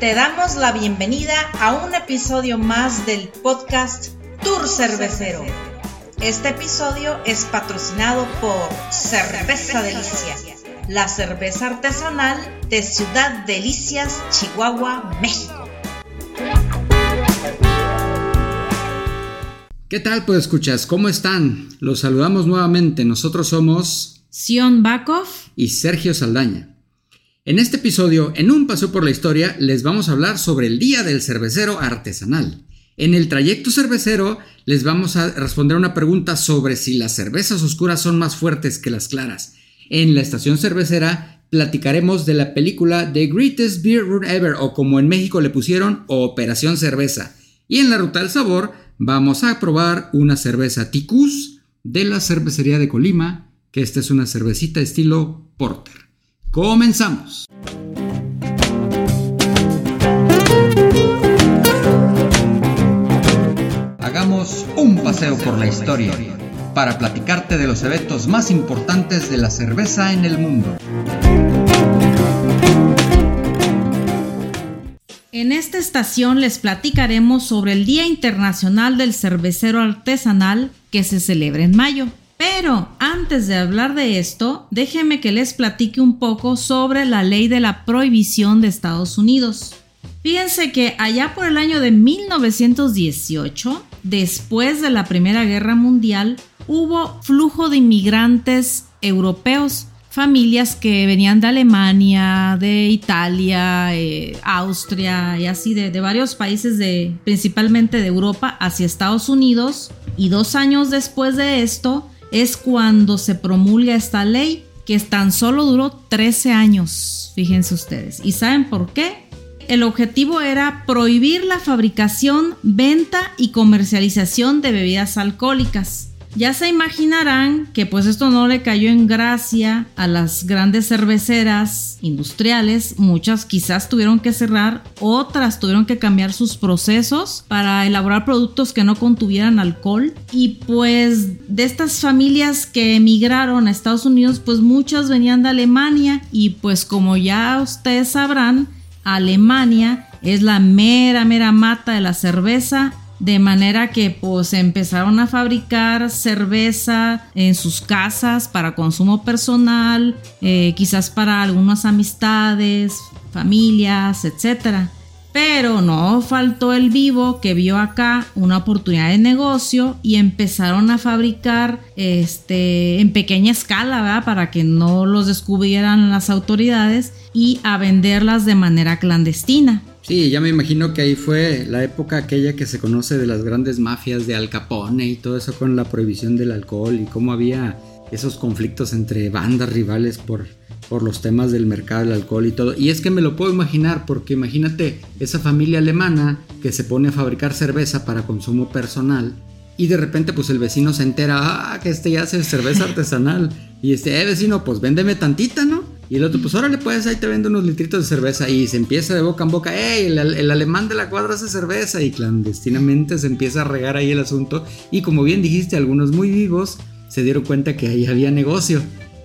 Te damos la bienvenida a un episodio más del podcast Tour Cervecero. Este episodio es patrocinado por Cerveza Delicia, la cerveza artesanal de Ciudad Delicias, Chihuahua, México. ¿Qué tal, pues escuchas? ¿Cómo están? Los saludamos nuevamente. Nosotros somos Sion Bakov y Sergio Saldaña. En este episodio, en un paso por la historia, les vamos a hablar sobre el Día del Cervecero Artesanal. En el trayecto cervecero les vamos a responder una pregunta sobre si las cervezas oscuras son más fuertes que las claras. En la estación cervecera platicaremos de la película The Greatest Beer Run Ever o como en México le pusieron Operación Cerveza. Y en la ruta del sabor vamos a probar una cerveza Ticus de la cervecería de Colima, que esta es una cervecita estilo porter. Comenzamos. Hagamos un paseo por la historia para platicarte de los eventos más importantes de la cerveza en el mundo. En esta estación les platicaremos sobre el Día Internacional del Cervecero Artesanal que se celebra en mayo. Pero antes de hablar de esto, déjenme que les platique un poco sobre la ley de la prohibición de Estados Unidos. Fíjense que allá por el año de 1918, después de la Primera Guerra Mundial, hubo flujo de inmigrantes europeos, familias que venían de Alemania, de Italia, eh, Austria y así de, de varios países de principalmente de Europa hacia Estados Unidos. Y dos años después de esto, es cuando se promulga esta ley que tan solo duró 13 años, fíjense ustedes. ¿Y saben por qué? El objetivo era prohibir la fabricación, venta y comercialización de bebidas alcohólicas. Ya se imaginarán que pues esto no le cayó en gracia a las grandes cerveceras industriales, muchas quizás tuvieron que cerrar, otras tuvieron que cambiar sus procesos para elaborar productos que no contuvieran alcohol. Y pues de estas familias que emigraron a Estados Unidos pues muchas venían de Alemania. Y pues como ya ustedes sabrán, Alemania es la mera mera mata de la cerveza de manera que pues empezaron a fabricar cerveza en sus casas para consumo personal, eh, quizás para algunas amistades, familias, etc. Pero no faltó el vivo que vio acá una oportunidad de negocio y empezaron a fabricar este, en pequeña escala, ¿verdad? Para que no los descubrieran las autoridades y a venderlas de manera clandestina. Sí, ya me imagino que ahí fue la época aquella que se conoce de las grandes mafias de Al Capone y todo eso con la prohibición del alcohol y cómo había esos conflictos entre bandas rivales por, por los temas del mercado del alcohol y todo. Y es que me lo puedo imaginar porque imagínate esa familia alemana que se pone a fabricar cerveza para consumo personal y de repente pues el vecino se entera, ah, que este ya hace cerveza artesanal y este, eh vecino, pues véndeme tantita, ¿no? Y el otro, pues órale, pues ahí te vendo unos litritos de cerveza. Y se empieza de boca en boca, ¡Ey! El, el, alemán de la cuadra hace cerveza. Y clandestinamente se empieza a regar ahí el asunto. Y como bien dijiste, algunos muy vivos se dieron cuenta que ahí había negocio.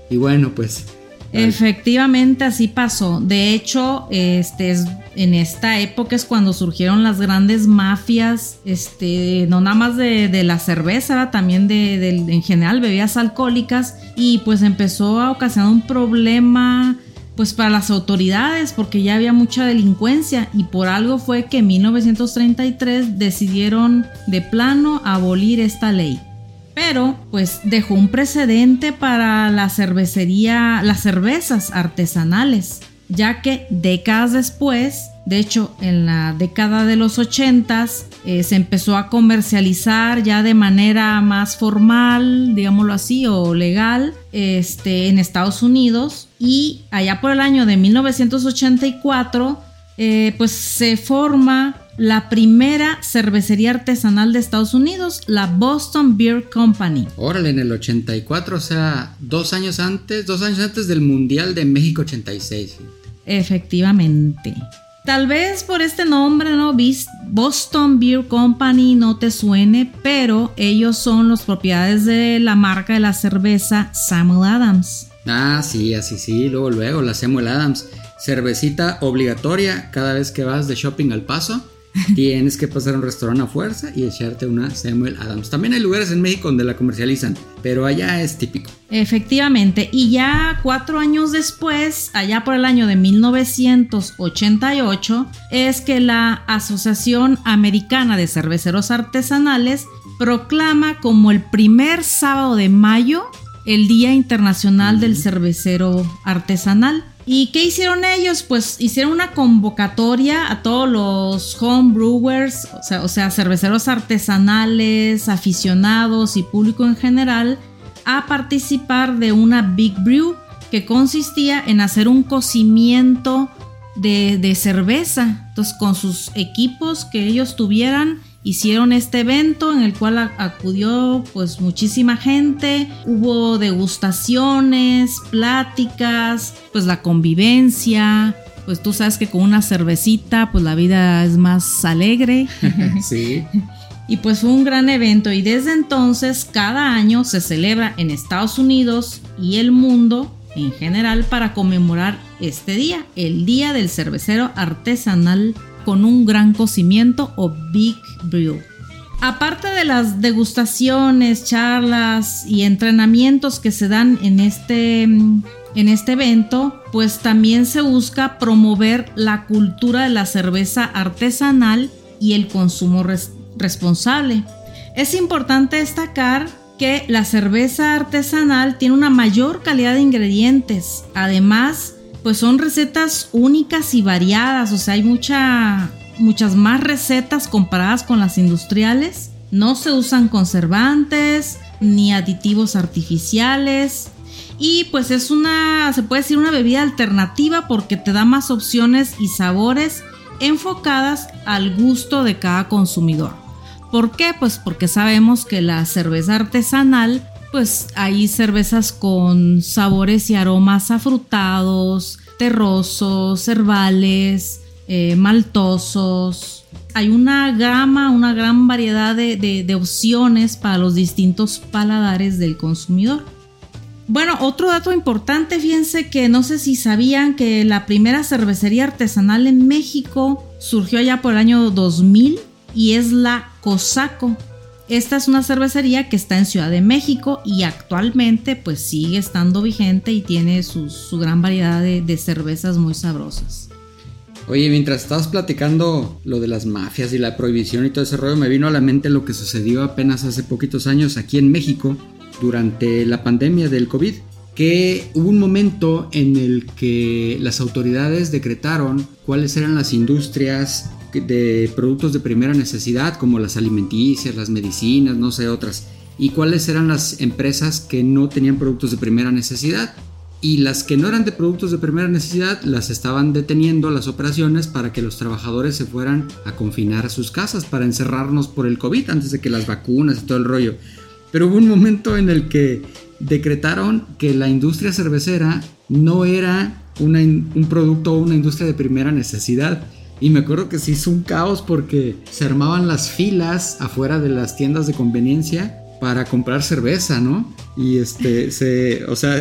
Y bueno, pues Efectivamente, así pasó. De hecho, este en esta época es cuando surgieron las grandes mafias, este, no nada más de, la cerveza, también de, en general bebidas alcohólicas, y pues empezó a ocasionar un problema pues para las autoridades porque ya había mucha delincuencia y por algo fue que en 1933 decidieron de plano abolir esta ley pero pues dejó un precedente para la cervecería, las cervezas artesanales, ya que décadas después, de hecho en la década de los 80 eh, se empezó a comercializar ya de manera más formal, digámoslo así, o legal, este, en Estados Unidos y allá por el año de 1984 eh, pues se forma la primera cervecería artesanal de Estados Unidos, la Boston Beer Company. Órale, en el 84, o sea, dos años antes, dos años antes del Mundial de México 86. Efectivamente. Tal vez por este nombre, ¿no? Boston Beer Company no te suene, pero ellos son los propiedades de la marca de la cerveza Samuel Adams. Ah, sí, así sí, luego, luego, la Samuel Adams. cervecita obligatoria cada vez que vas de shopping al paso. Tienes que pasar a un restaurante a fuerza y echarte una Samuel Adams. También hay lugares en México donde la comercializan, pero allá es típico. Efectivamente, y ya cuatro años después, allá por el año de 1988, es que la Asociación Americana de Cerveceros Artesanales proclama como el primer sábado de mayo el Día Internacional del Cervecero Artesanal. ¿Y qué hicieron ellos? Pues hicieron una convocatoria a todos los home brewers, o sea, o sea, cerveceros artesanales, aficionados y público en general, a participar de una Big Brew que consistía en hacer un cocimiento de, de cerveza. Entonces, con sus equipos que ellos tuvieran, hicieron este evento en el cual acudió pues muchísima gente, hubo degustaciones, pláticas, pues la convivencia, pues tú sabes que con una cervecita pues la vida es más alegre. sí. Y pues fue un gran evento y desde entonces cada año se celebra en Estados Unidos y el mundo en general para conmemorar este día, el Día del Cervecero Artesanal con un gran cocimiento o Big Brew. Aparte de las degustaciones, charlas y entrenamientos que se dan en este, en este evento, pues también se busca promover la cultura de la cerveza artesanal y el consumo responsable. Es importante destacar que la cerveza artesanal tiene una mayor calidad de ingredientes. Además, pues son recetas únicas y variadas, o sea, hay mucha, muchas más recetas comparadas con las industriales. No se usan conservantes ni aditivos artificiales. Y pues es una, se puede decir una bebida alternativa porque te da más opciones y sabores enfocadas al gusto de cada consumidor. ¿Por qué? Pues porque sabemos que la cerveza artesanal pues hay cervezas con sabores y aromas afrutados, terrosos, herbales, eh, maltosos. Hay una gama, una gran variedad de, opciones para los distintos paladares del consumidor. Bueno, otro dato importante, fíjense que no sé si sabían que la primera cervecería artesanal en México surgió allá por el año 2000 y es la Cosaco. Esta es una cervecería que está en Ciudad de México y actualmente pues sigue estando vigente y tiene su, gran variedad de, cervezas muy sabrosas. Oye, mientras estabas platicando lo de las mafias y la prohibición y todo ese rollo, me vino a la mente lo que sucedió apenas hace poquitos años aquí en México durante la pandemia del COVID, que hubo un momento en el que las autoridades decretaron cuáles eran las industrias de productos de primera necesidad como las alimenticias, las medicinas, no sé, otras. Y cuáles eran las empresas que no tenían productos de primera necesidad. Y las que no eran de productos de primera necesidad las estaban deteniendo las operaciones para que los trabajadores se fueran a confinar a sus casas para encerrarnos por el COVID antes de que las vacunas y todo el rollo. Pero hubo un momento en el que decretaron que la industria cervecera no era un producto o una industria de primera necesidad y me acuerdo que se hizo un caos porque se armaban las filas afuera de las tiendas de conveniencia para comprar cerveza, ¿no? Y este, se, o sea,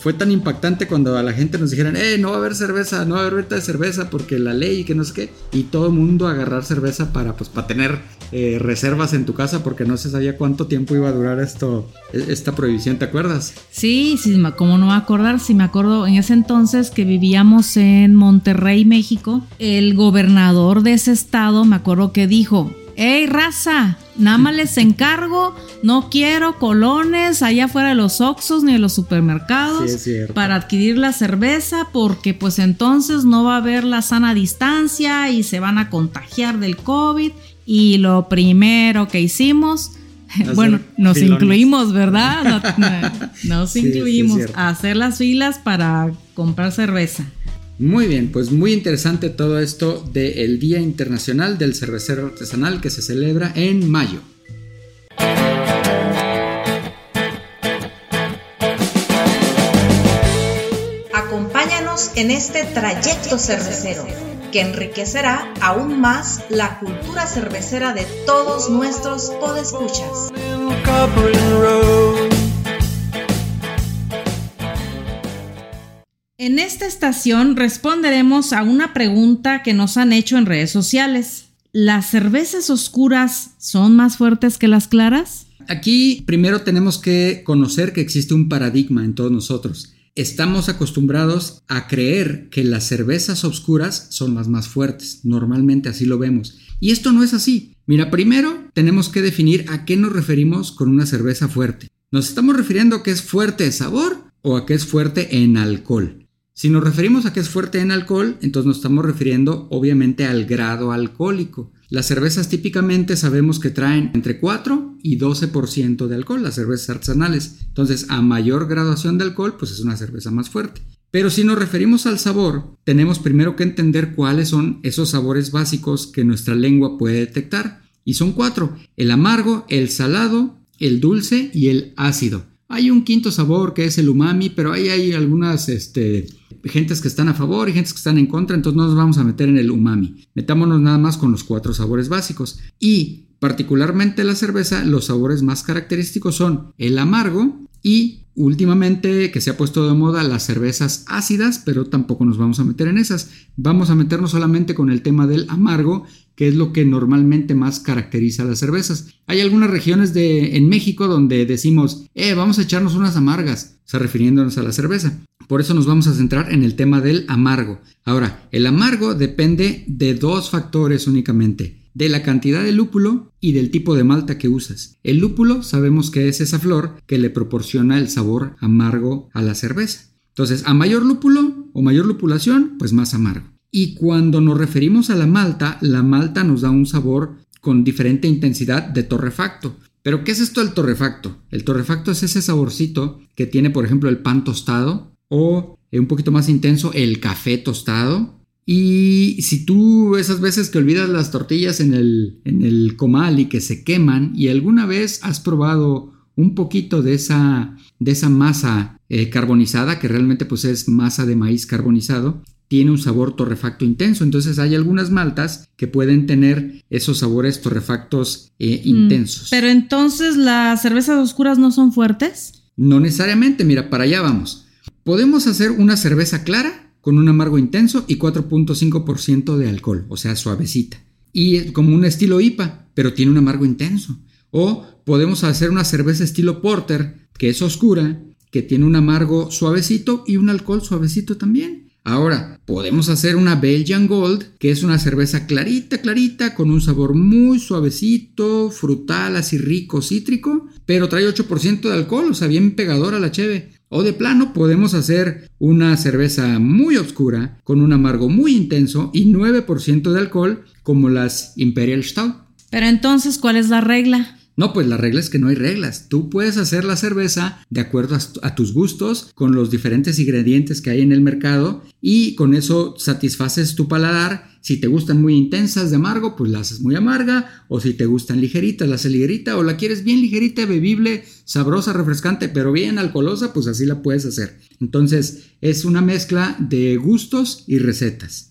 fue tan impactante cuando a la gente nos dijeron, eh, no va a haber cerveza, no va a haber venta de cerveza porque la ley y que no sé qué. Y todo el mundo agarrar cerveza para, pues, para tener eh, reservas en tu casa porque no se sabía cuánto tiempo iba a durar esto, e, esta prohibición, ¿te acuerdas? Sí, sí, como no me acordar, si me acuerdo en ese entonces que vivíamos en Monterrey, México, el gobernador de ese estado, me acuerdo que dijo, hey raza, nada más les encargo, no quiero colones allá fuera de los Oxos ni de los supermercados para adquirir la cerveza porque pues entonces no va a haber la sana distancia y se van a contagiar del COVID y lo primero que hicimos, bueno, nos incluimos, ¿verdad? Nos, incluimos a hacer las filas para comprar cerveza. Muy bien, pues muy interesante todo esto del Día Internacional del Cervecero Artesanal que se celebra en mayo. Acompáñanos en este trayecto cervecero que enriquecerá aún más la cultura cervecera de todos nuestros podescuchas. En esta estación responderemos a una pregunta que nos han hecho en redes sociales. ¿Las cervezas oscuras son más fuertes que las claras? Aquí primero tenemos que conocer que existe un paradigma en todos nosotros. Estamos acostumbrados a creer que las cervezas oscuras son las más fuertes. Normalmente así lo vemos. Y esto no es así. Mira, primero tenemos que definir a qué nos referimos con una cerveza fuerte. ¿Nos estamos refiriendo a que es fuerte de sabor o a que es fuerte en alcohol? Si nos referimos a que es fuerte en alcohol, entonces nos estamos refiriendo obviamente al grado alcohólico. Las cervezas típicamente sabemos que traen entre 4 y 12% de alcohol, las cervezas artesanales. Entonces, a mayor graduación de alcohol, pues es una cerveza más fuerte. Pero si nos referimos al sabor, tenemos primero que entender cuáles son esos sabores básicos que nuestra lengua puede detectar. Y son cuatro, el amargo, el salado, el dulce y el ácido. Hay un quinto sabor que es el umami, pero ahí hay algunas este, gentes que están a favor y gentes que están en contra, entonces no nos vamos a meter en el umami. Metámonos nada más con los cuatro sabores básicos. Y particularmente la cerveza, los sabores más característicos son el amargo y últimamente que se ha puesto de moda las cervezas ácidas, pero tampoco nos vamos a meter en esas. Vamos a meternos solamente con el tema del amargo que es lo que normalmente más caracteriza a las cervezas. Hay algunas regiones de, en México donde decimos, eh, vamos a echarnos unas amargas, o refiriéndonos a la cerveza. Por eso nos vamos a centrar en el tema del amargo. Ahora, el amargo depende de dos factores únicamente, de la cantidad de lúpulo y del tipo de malta que usas. El lúpulo sabemos que es esa flor que le proporciona el sabor amargo a la cerveza. Entonces, a mayor lúpulo o mayor lupulación, pues más amargo. Y cuando nos referimos a la malta, la malta nos da un sabor con diferente intensidad de torrefacto. Pero ¿qué es esto del torrefacto? El torrefacto es ese saborcito que tiene, por ejemplo, el pan tostado o un poquito más intenso el café tostado. Y si tú esas veces que olvidas las tortillas en el, en el comal y que se queman y alguna vez has probado un poquito de esa, de esa masa eh, carbonizada, que realmente pues es masa de maíz carbonizado, tiene un sabor torrefacto intenso. Entonces hay algunas maltas que pueden tener esos sabores torrefactos eh, mm, intensos. Pero entonces las cervezas oscuras no son fuertes? No necesariamente, mira, para allá vamos. Podemos hacer una cerveza clara con un amargo intenso y 4.5% de alcohol, o sea, suavecita. Y como un estilo IPA, pero tiene un amargo intenso. O podemos hacer una cerveza estilo porter, que es oscura, que tiene un amargo suavecito y un alcohol suavecito también. Ahora, podemos hacer una Belgian Gold, que es una cerveza clarita, clarita, con un sabor muy suavecito, frutal, así rico, cítrico, pero trae 8% de alcohol, o sea, bien pegadora la cheve. O de plano podemos hacer una cerveza muy oscura, con un amargo muy intenso y 9% de alcohol, como las Imperial Stout. Pero entonces, ¿cuál es la regla? No, pues la regla es que no hay reglas. Tú puedes hacer la cerveza de acuerdo a, tus gustos, con los diferentes ingredientes que hay en el mercado y con eso satisfaces tu paladar. Si te gustan muy intensas de amargo, pues la haces muy amarga. O si te gustan ligeritas, la haces ligerita. O la quieres bien ligerita, bebible, sabrosa, refrescante, pero bien alcoholosa, pues así la puedes hacer. Entonces es una mezcla de gustos y recetas.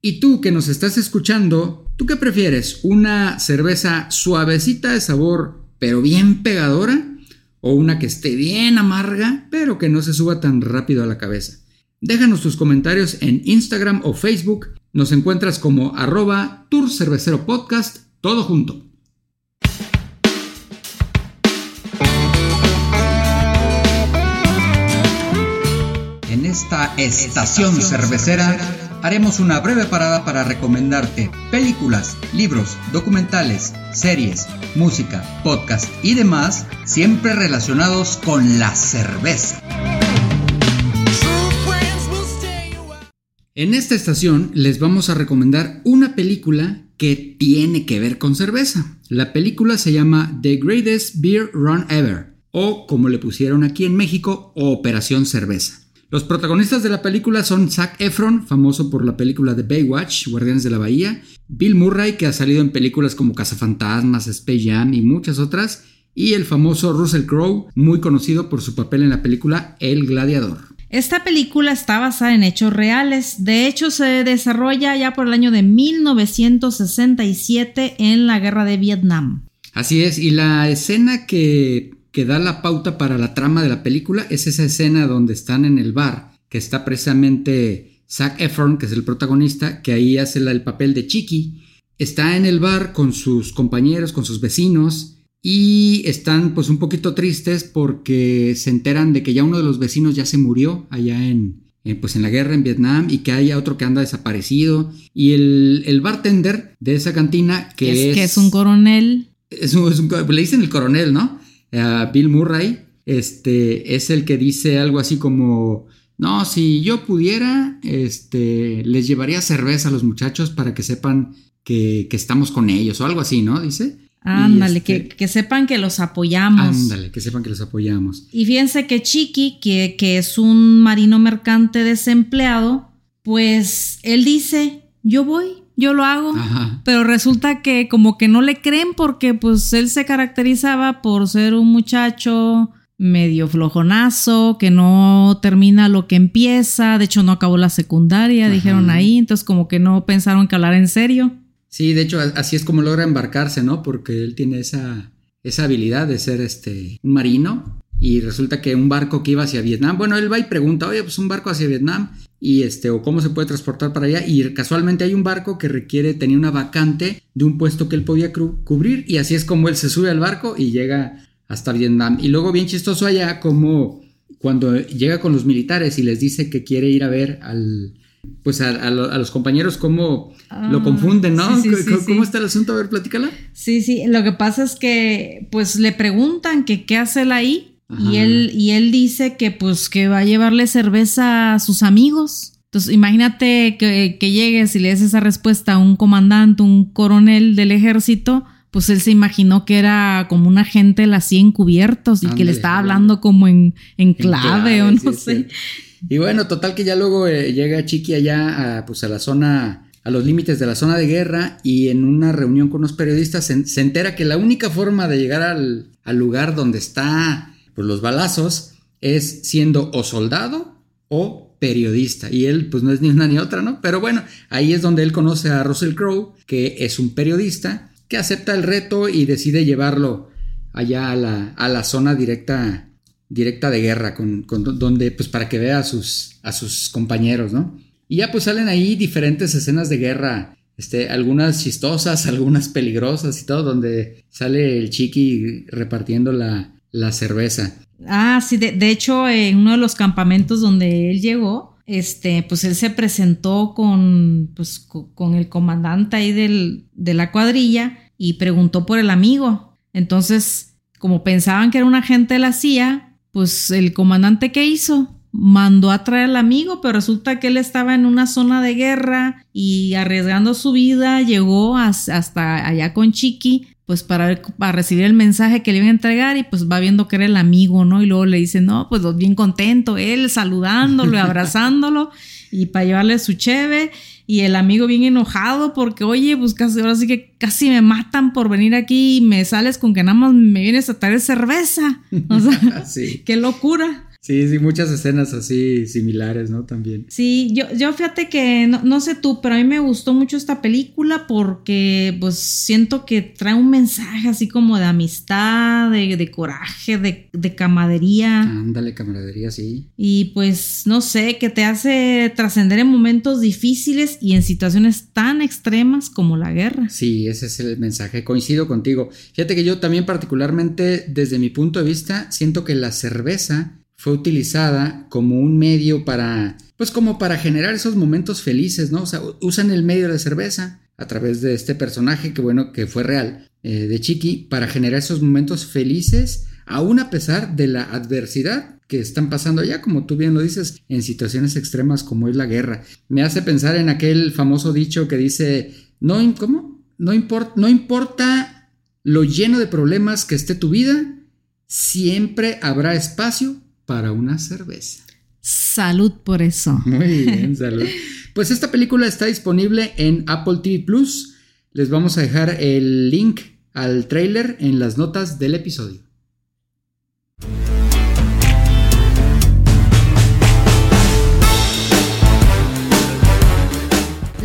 Y tú que nos estás escuchando, ¿tú qué prefieres? ¿Una cerveza suavecita de sabor pero bien pegadora? ¿O una que esté bien amarga pero que no se suba tan rápido a la cabeza? Déjanos tus comentarios en Instagram o Facebook. Nos encuentras como arroba Tour Podcast, todo junto. En esta estación cervecera haremos una breve parada para recomendarte películas, libros, documentales, series, música, podcast y demás, siempre relacionados con la cerveza. En esta estación les vamos a recomendar una película que tiene que ver con cerveza. La película se llama The Greatest Beer Run Ever, o como le pusieron aquí en México, Operación Cerveza. Los protagonistas de la película son Zac Efron, famoso por la película de Baywatch, Guardianes de la Bahía, Bill Murray, que ha salido en películas como Cazafantasmas, Space Jam y muchas otras, y el famoso Russell Crowe, muy conocido por su papel en la película El Gladiador. Esta película está basada en hechos reales, de hecho se desarrolla ya por el año de 1967 en la guerra de Vietnam. Así es, y la escena que que da la pauta para la trama de la película es esa escena donde están en el bar que está precisamente Zac Efron, que es el protagonista, que ahí hace el papel de Chiqui. Está en el bar con sus compañeros, con sus vecinos, y están pues un poquito tristes porque se enteran de que ya uno de los vecinos ya se murió allá en, pues en la guerra en Vietnam y que haya otro que anda desaparecido. Y el, bartender de esa cantina que es, Que es un coronel. Es un, le dicen el coronel, ¿no? Bill Murray. Este es el que dice algo así como... No, si yo pudiera, este, les llevaría cerveza a los muchachos para que sepan que, que estamos con ellos o algo así, ¿no? Dice. Ándale, que, este sepan que los apoyamos. Ándale, que sepan que los apoyamos. Y fíjense que Chiqui, que, que es un marino mercante desempleado, pues él dice, yo voy, yo lo hago. Pero resulta que como que no le creen porque pues él se caracterizaba por ser un muchacho medio flojonazo, que no termina lo que empieza, de hecho no acabó la secundaria, dijeron ahí, entonces como que no pensaron que hablar en serio. Sí, de hecho, así es como logra embarcarse, ¿no? Porque él tiene esa, esa habilidad de ser este, un marino. Y resulta que un barco que iba hacia Vietnam, bueno, él va y pregunta, oye, pues un barco hacia Vietnam, y este, o cómo se puede transportar para allá. Y casualmente hay un barco que requiere, tenía una vacante de un puesto que él podía cubrir, y así es como él se sube al barco y llega hasta Vietnam. Y luego, bien chistoso allá, como cuando llega con los militares y les dice que quiere ir a ver al, pues a, los compañeros cómo lo ah, confunden, ¿no? ¿Cómo, está el asunto? A ver, platícala. Sí, sí, lo que pasa es que pues le preguntan que qué hace él ahí y él, y él dice que pues que va a llevarle cerveza a sus amigos. Entonces imagínate que, llegues y le des esa respuesta a un comandante, un coronel del ejército, pues él se imaginó que era como un agente de la 100 cubiertos y que le estaba hablando como en, clave, o no sé. Y bueno, total que ya luego eh, llega Chiqui allá a, pues a la zona, a los límites de la zona de guerra y en una reunión con unos periodistas se, entera que la única forma de llegar al, lugar donde está los balazos es siendo o soldado o periodista. Y él pues no es ni una ni otra, ¿no? Pero bueno, ahí es donde él conoce a Russell Crowe, que es un periodista que acepta el reto y decide llevarlo allá a la, a la zona directa directa de guerra, con, donde, pues para que vea a sus, a sus compañeros, ¿no? Y ya pues salen ahí diferentes escenas de guerra, este, algunas chistosas, algunas peligrosas y todo, donde sale el chiqui repartiendo la, la cerveza. Ah, sí, de, hecho, en uno de los campamentos donde él llegó, este, pues él se presentó con, pues, con el comandante ahí del, de la cuadrilla y preguntó por el amigo. Entonces, como pensaban que era un agente de la CIA, pues el comandante que hizo mandó a traer al amigo, pero resulta que él estaba en una zona de guerra y arriesgando su vida llegó hasta allá con Chiqui, pues para, para recibir el mensaje que le iban a entregar y pues va viendo que era el amigo, ¿no? Y luego le dice, no, pues bien contento, él saludándolo, abrazándolo y para llevarle su cheve y el amigo bien enojado porque, oye, pues casi, ahora sí que casi me matan por venir aquí y me sales con que nada más me vienes a traer cerveza. O sea, qué locura. Sí, sí, muchas escenas así similares, ¿no? También. Sí, yo, yo fíjate que no, sé tú, pero a mí me gustó mucho esta película porque pues siento que trae un mensaje así como de amistad, de, coraje, de, de, camaradería. Ándale, camaradería, sí. Y pues no sé, que te hace trascender en momentos difíciles y en situaciones tan extremas como la guerra. Sí, ese es el mensaje, coincido contigo. Fíjate que yo también particularmente desde mi punto de vista siento que la cerveza fue utilizada como un medio para, pues como para generar esos momentos felices, ¿no? O sea, usan el medio de cerveza a través de este personaje que bueno, que fue real, eh, de Chiqui, para generar esos momentos felices, aún a pesar de la adversidad que están pasando ya, como tú bien lo dices, en situaciones extremas como es la guerra. Me hace pensar en aquel famoso dicho que dice, no, ¿cómo? No importa lo lleno de problemas que esté tu vida, siempre habrá espacio para una cerveza. Salud por eso. Muy bien, salud. Pues esta película está disponible en Apple TV Plus. Les vamos a dejar el link al trailer en las notas del episodio.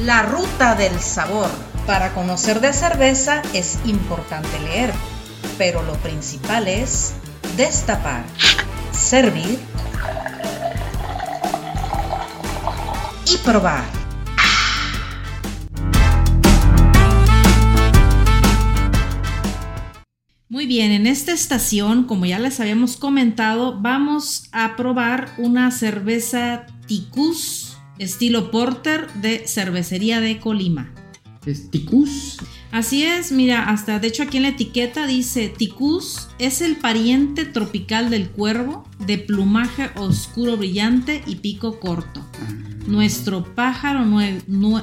La ruta del sabor. Para conocer de cerveza es importante leer, pero lo principal es destapar servir probar. Muy bien, en esta estación, como ya les habíamos comentado, vamos a probar una cerveza Ticus estilo Porter de Cervecería de Colima. ¿Es Ticus? Así es, mira, hasta de hecho aquí en la etiqueta dice Ticus es el pariente tropical del cuervo, de plumaje oscuro brillante y pico corto. Ah, Nuestro pájaro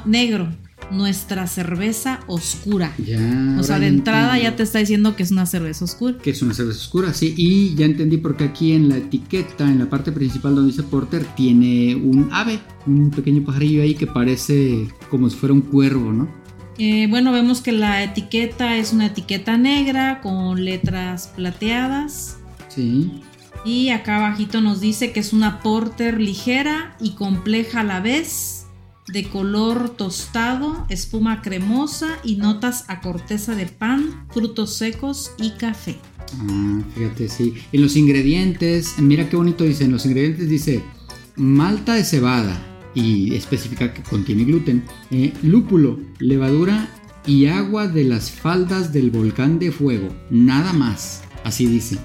negro, nuestra cerveza oscura. ya. O sea, de entrada entiendo ya te está diciendo que es una cerveza oscura. Que es una cerveza oscura, sí. Y ya entendí por qué aquí en la etiqueta, en la parte principal donde dice Porter, tiene un ave, un pequeño pajarillo ahí que parece como si fuera un cuervo, ¿no? Eh, bueno, vemos que la etiqueta es una etiqueta negra con letras plateadas. Sí. Y acá abajito nos dice que es una porter ligera y compleja a la vez, de color tostado, espuma cremosa y notas a corteza de pan, frutos secos y café. Ah, fíjate, sí. En los ingredientes, mira qué bonito dice. En los ingredientes dice malta de cebada y especifica que contiene gluten, eh, lúpulo, levadura y agua de las faldas del volcán de fuego. Nada más. Así dice.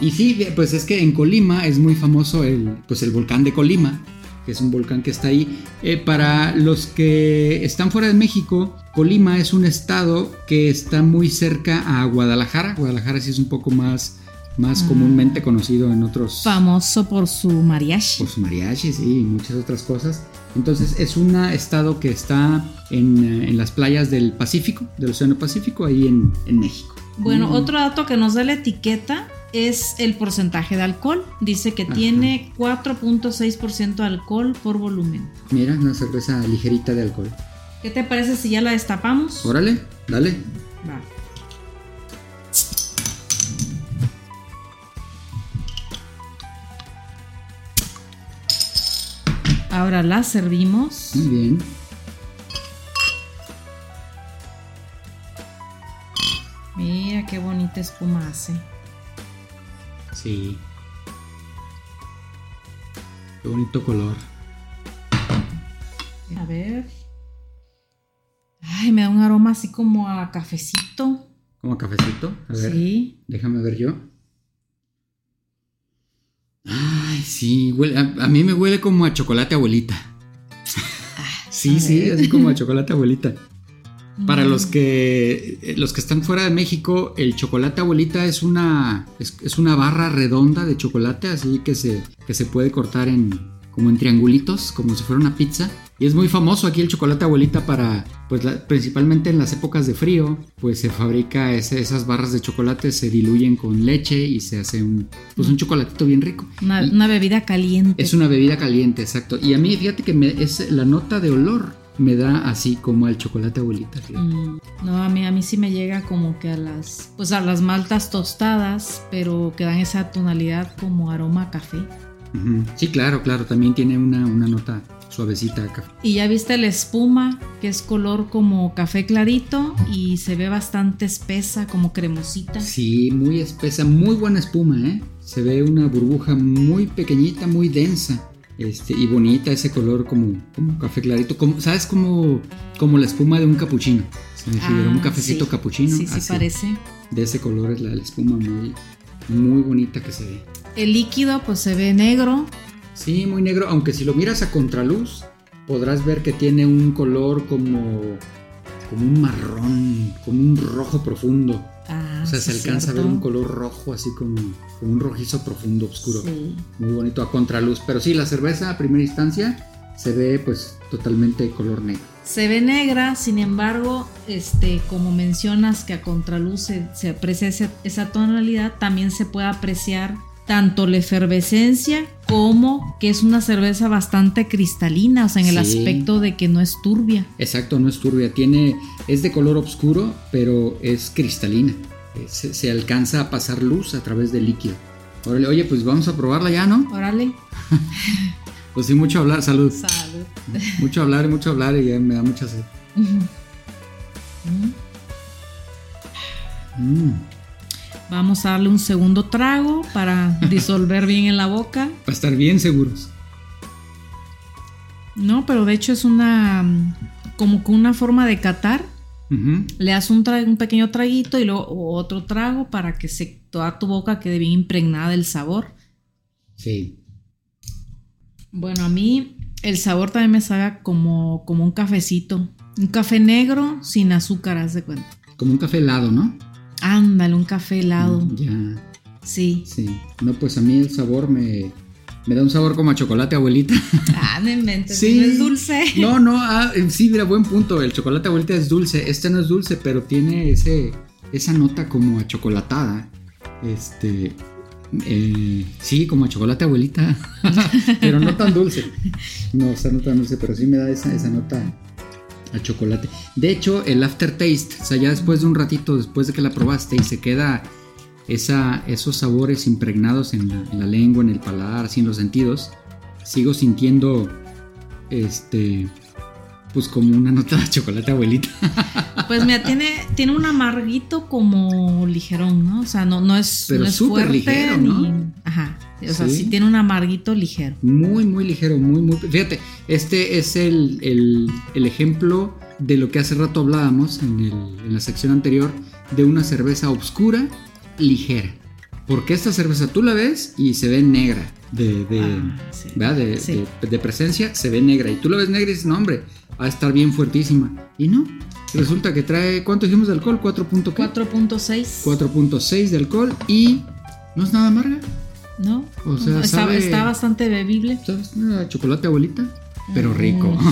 Y sí, pues es que en Colima es muy famoso el, pues el volcán de Colima, que es un volcán que está ahí. Eh, para los que están fuera de México, Colima es un estado que está muy cerca a Guadalajara. Guadalajara sí es un poco más, más Ah. comúnmente conocido en otros Famoso por su mariachi. por su mariachis y muchas otras cosas. Entonces es un estado que está en, eh, en las playas del Pacífico, del Océano Pacífico, ahí en, en México. Bueno, Mm. otro dato que nos da la etiqueta es el porcentaje de alcohol. Dice que Ajá. tiene 4.6% de alcohol por volumen. Mira, una cerveza ligerita de alcohol. ¿Qué te parece si ya la destapamos? Órale, dale. Va. Ahora la servimos. Muy bien. Mira qué bonita espuma hace. Sí. Qué bonito color. A ver. Ay, me da un aroma así como a cafecito. Como cafecito. A ver. Sí. Déjame ver yo. Ay, sí, huele- a, a mí me huele como a chocolate abuelita. sí, a sí, ver. así como a chocolate abuelita. Para Mm. los que eh, los que están fuera de México, el chocolate abuelita es una es, es una barra redonda de chocolate, así que se que se puede cortar en como en triangulitos, como si fuera una pizza. Y es muy famoso aquí el chocolate abuelita para, pues la- principalmente en las épocas de frío, pues se fabrica ese- esas barras de chocolate, se diluyen con leche y se hace un, pues un chocolatito bien rico. Una, bebida caliente. es una bebida caliente, exacto. Y a mí, fíjate que me, es la nota de olor me da así como al chocolate abuelita. Mm, No, a mí, a mí sí me llega como que a las, pues a las maltas tostadas, pero que dan esa tonalidad como aroma a café. Sí, claro, claro, también tiene una, una nota suavecita de café. Y ya viste la espuma, que es color como café clarito y se ve bastante espesa, como cremosita. Sí, muy espesa, muy buena espuma, ¿eh? Se ve una burbuja muy pequeñita, muy densa. Este, y bonita ese color como, como café clarito. Como, ¿Sabes? Como, como la espuma de un capuchino. Se me figura un Ah, cafecito sí. capuchino. Sí, sí así. parece. De ese color es la, la espuma muy, muy bonita que se ve. El líquido pues se ve negro. Sí, muy negro, aunque si lo miras a contraluz, podrás ver que tiene un color como, como un marrón, como un rojo profundo. Ah, o sea, sí, se alcanza a ver un color rojo, así como, como un rojizo profundo, oscuro. Sí. Muy bonito a contraluz. Pero sí, la cerveza a primera instancia se ve pues totalmente color negro. Se ve negra, sin embargo, este, como mencionas que a contraluz se, se aprecia esa tonalidad, también se puede apreciar tanto la efervescencia como que es una cerveza bastante cristalina, o sea, en el Sí. aspecto de que no es turbia. Exacto, no es turbia, tiene, es de color oscuro, pero es cristalina. Eh, Se, se alcanza a pasar luz a través del líquido. Órale, oye, pues vamos a probarla ya, ¿no? Órale. Pues sí, mucho hablar, salud. Salud. Mucho hablar y mucho hablar y ya me da mucha sed. Mm, Vamos a darle un segundo trago para disolver bien en la boca. para estar bien seguros. No, pero de hecho es una como con una forma de catar. Le das un, un pequeño traguito y luego otro trago para que se, toda tu boca quede bien impregnada del sabor. Sí. Bueno, a mí el sabor también me sabe como, como un cafecito. Un café negro sin azúcar, haz de cuenta. Como un café helado, ¿no? Ándale, un café helado. Mm, ya. Sí. Sí. No, pues a mí el sabor me, me da un sabor como a chocolate, abuelita. Ah, me inventes. Sí. ¿No es dulce? No, no, ah, sí, mira, buen punto. El chocolate, abuelita, es dulce. Este no es dulce, pero tiene ese, esa nota como a chocolatada. Este. Eh, sí, como a chocolate, abuelita. pero no tan dulce. No, o sea, no tan dulce, pero sí me da esa, esa nota a chocolate. De hecho, el aftertaste, o sea, ya después de un ratito, después de que la probaste y se queda esa, esos sabores impregnados en la, lengua, en el paladar, así en los sentidos, sigo sintiendo este pues como una nota de chocolate abuelita. Pues mira, tiene, tiene un amarguito como ligerón, ¿no? O sea, no, no es, Pero súper ligero, ¿no? Ajá. O sea, sí tiene un amarguito ligero. Muy, muy ligero, muy, muy. Fíjate, este es el, el, el ejemplo de lo que hace rato hablábamos en, el, en la sección anterior de una cerveza oscura ligera. Porque esta cerveza tú la ves y se ve negra. De, de, ah, de, presencia se ve negra. Y tú la ves negra y dices, no, hombre, va a estar bien fuertísima. Y no. Resulta que trae, ¿cuánto dijimos de alcohol? 4.6. 4.6 de alcohol y no es nada amarga. No. O sea, está, bastante bebible. chocolate abuelita, pero rico.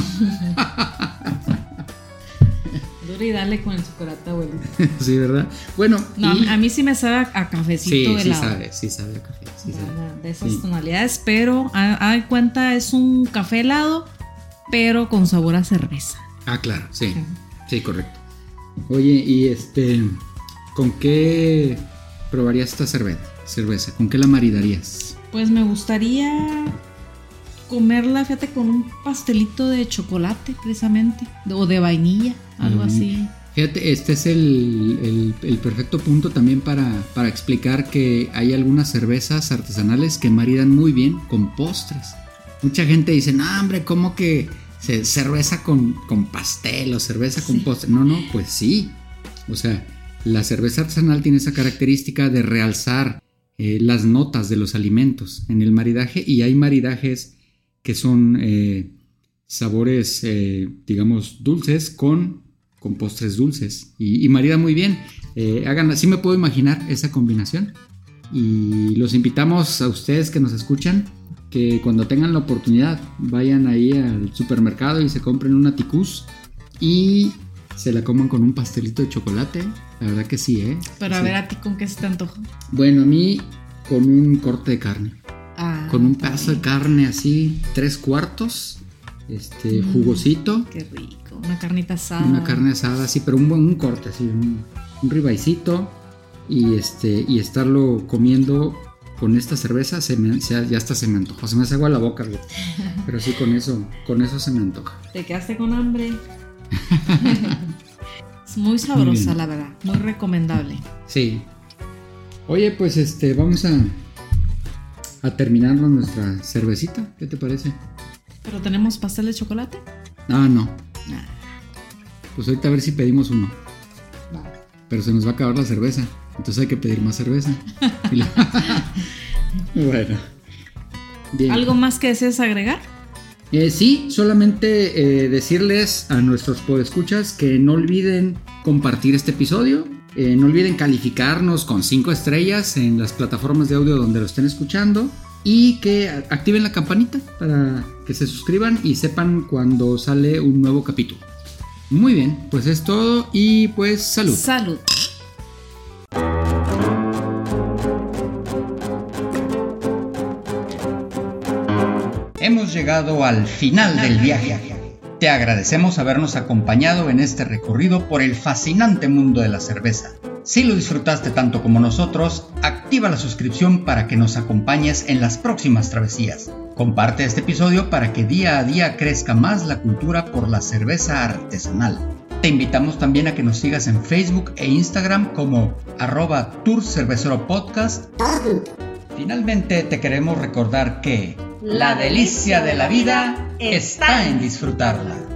y dale con el chocolate abuelita. sí, ¿verdad? Bueno. a mí sí me sabe a cafecito sí, Sí, sabe, sí sabe a café. de, esas tonalidades, pero a, a, cuenta es un café helado, pero con sabor a cerveza. Ah, claro, sí. Sí, correcto. Oye, y este, ¿con qué probarías esta cerveza? Cerveza, ¿con qué la maridarías? Pues me gustaría comerla, fíjate, con un pastelito de chocolate, precisamente, o de vainilla, algo así. Fíjate, este es el, perfecto punto también para, para, explicar que hay algunas cervezas artesanales que maridan muy bien con postres. Mucha gente dice, no, hombre, ¿cómo que cerveza con, con pastel o cerveza con postre? No, no, pues sí. O sea, la cerveza artesanal tiene esa característica de realzar eh, las notas de los alimentos en el maridaje y hay maridajes que son eh, sabores, eh, digamos, dulces con, con postres dulces. Y, marida muy bien. Hagan, así me puedo imaginar esa combinación. Y los invitamos a ustedes que nos escuchan que cuando tengan la oportunidad vayan ahí al supermercado y se compren una ticús y se la coman con un pastelito de chocolate. La verdad que sí, ¿eh? Pero a ver, ¿a ti con qué se te antoja? Bueno, a mí con un corte de carne. Ah, con un pedazo de carne así, tres cuartos, este, mm, jugosito. Qué rico, una carnita asada. Una carne asada, sí, pero un buen un corte, así, un, un y este y estarlo comiendo con esta cerveza se me, ya hasta se me antoja, se me hace agua la boca, pero sí con eso, con eso se me antoja. Te quedaste con hambre. es muy sabrosa, la verdad, muy recomendable. Sí. Oye, pues este, vamos a a terminarnos nuestra cervecita. ¿Qué te parece? ¿Pero tenemos pastel de chocolate? Ah, no. Pues ahorita a ver si pedimos uno. Pero se nos va a acabar la cerveza. Entonces hay que pedir más cerveza. bueno. ¿Algo más que desees agregar? Eh, sí, solamente eh, decirles a nuestros podescuchas que no olviden compartir este episodio, eh, no olviden calificarnos con 5 estrellas en las plataformas de audio donde lo estén escuchando y que activen la campanita para que se suscriban y sepan cuando sale un nuevo capítulo. Muy bien, pues es todo y pues salud. Salud. Llegado al final del viaje te agradecemos habernos acompañado en este recorrido por el fascinante mundo de la cerveza. Si lo disfrutaste tanto como nosotros, activa la suscripción para que nos acompañes en las próximas travesías. Comparte este episodio para que día a día crezca más la cultura por la cerveza artesanal. Te invitamos también a que nos sigas en Facebook e Instagram como arroba. Finalmente te queremos recordar que La delicia de la vida está en disfrutarla.